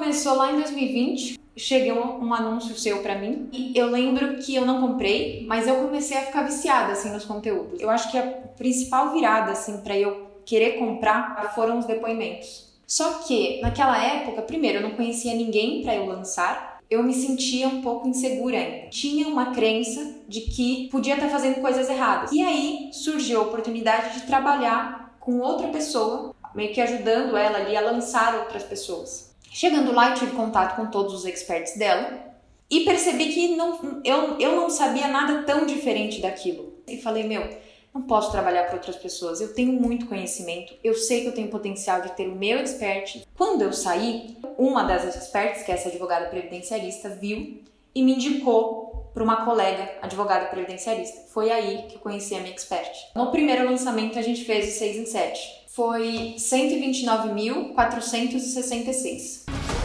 começou lá em 2020. Chegou um anúncio seu para mim e eu lembro que eu não comprei, mas eu comecei a ficar viciada assim nos conteúdos. Eu acho que a principal virada assim para eu querer comprar foram os depoimentos. Só que naquela época, primeiro, eu não conhecia ninguém para eu lançar. Eu me sentia um pouco insegura ainda. Tinha uma crença de que podia estar fazendo coisas erradas. E aí surgiu a oportunidade de trabalhar com outra pessoa, meio que ajudando ela ali a lançar outras pessoas. Chegando lá, eu tive contato com todos os experts dela e percebi que não, eu, eu não sabia nada tão diferente daquilo. E falei, meu, não posso trabalhar para outras pessoas. Eu tenho muito conhecimento, eu sei que eu tenho potencial de ter o meu expert. Quando eu saí, uma das experts, que é essa advogada previdenciarista, viu e me indicou para uma colega advogada previdenciarista. Foi aí que eu conheci a minha expert. No primeiro lançamento a gente fez o 6 em 7. Foi 129.466.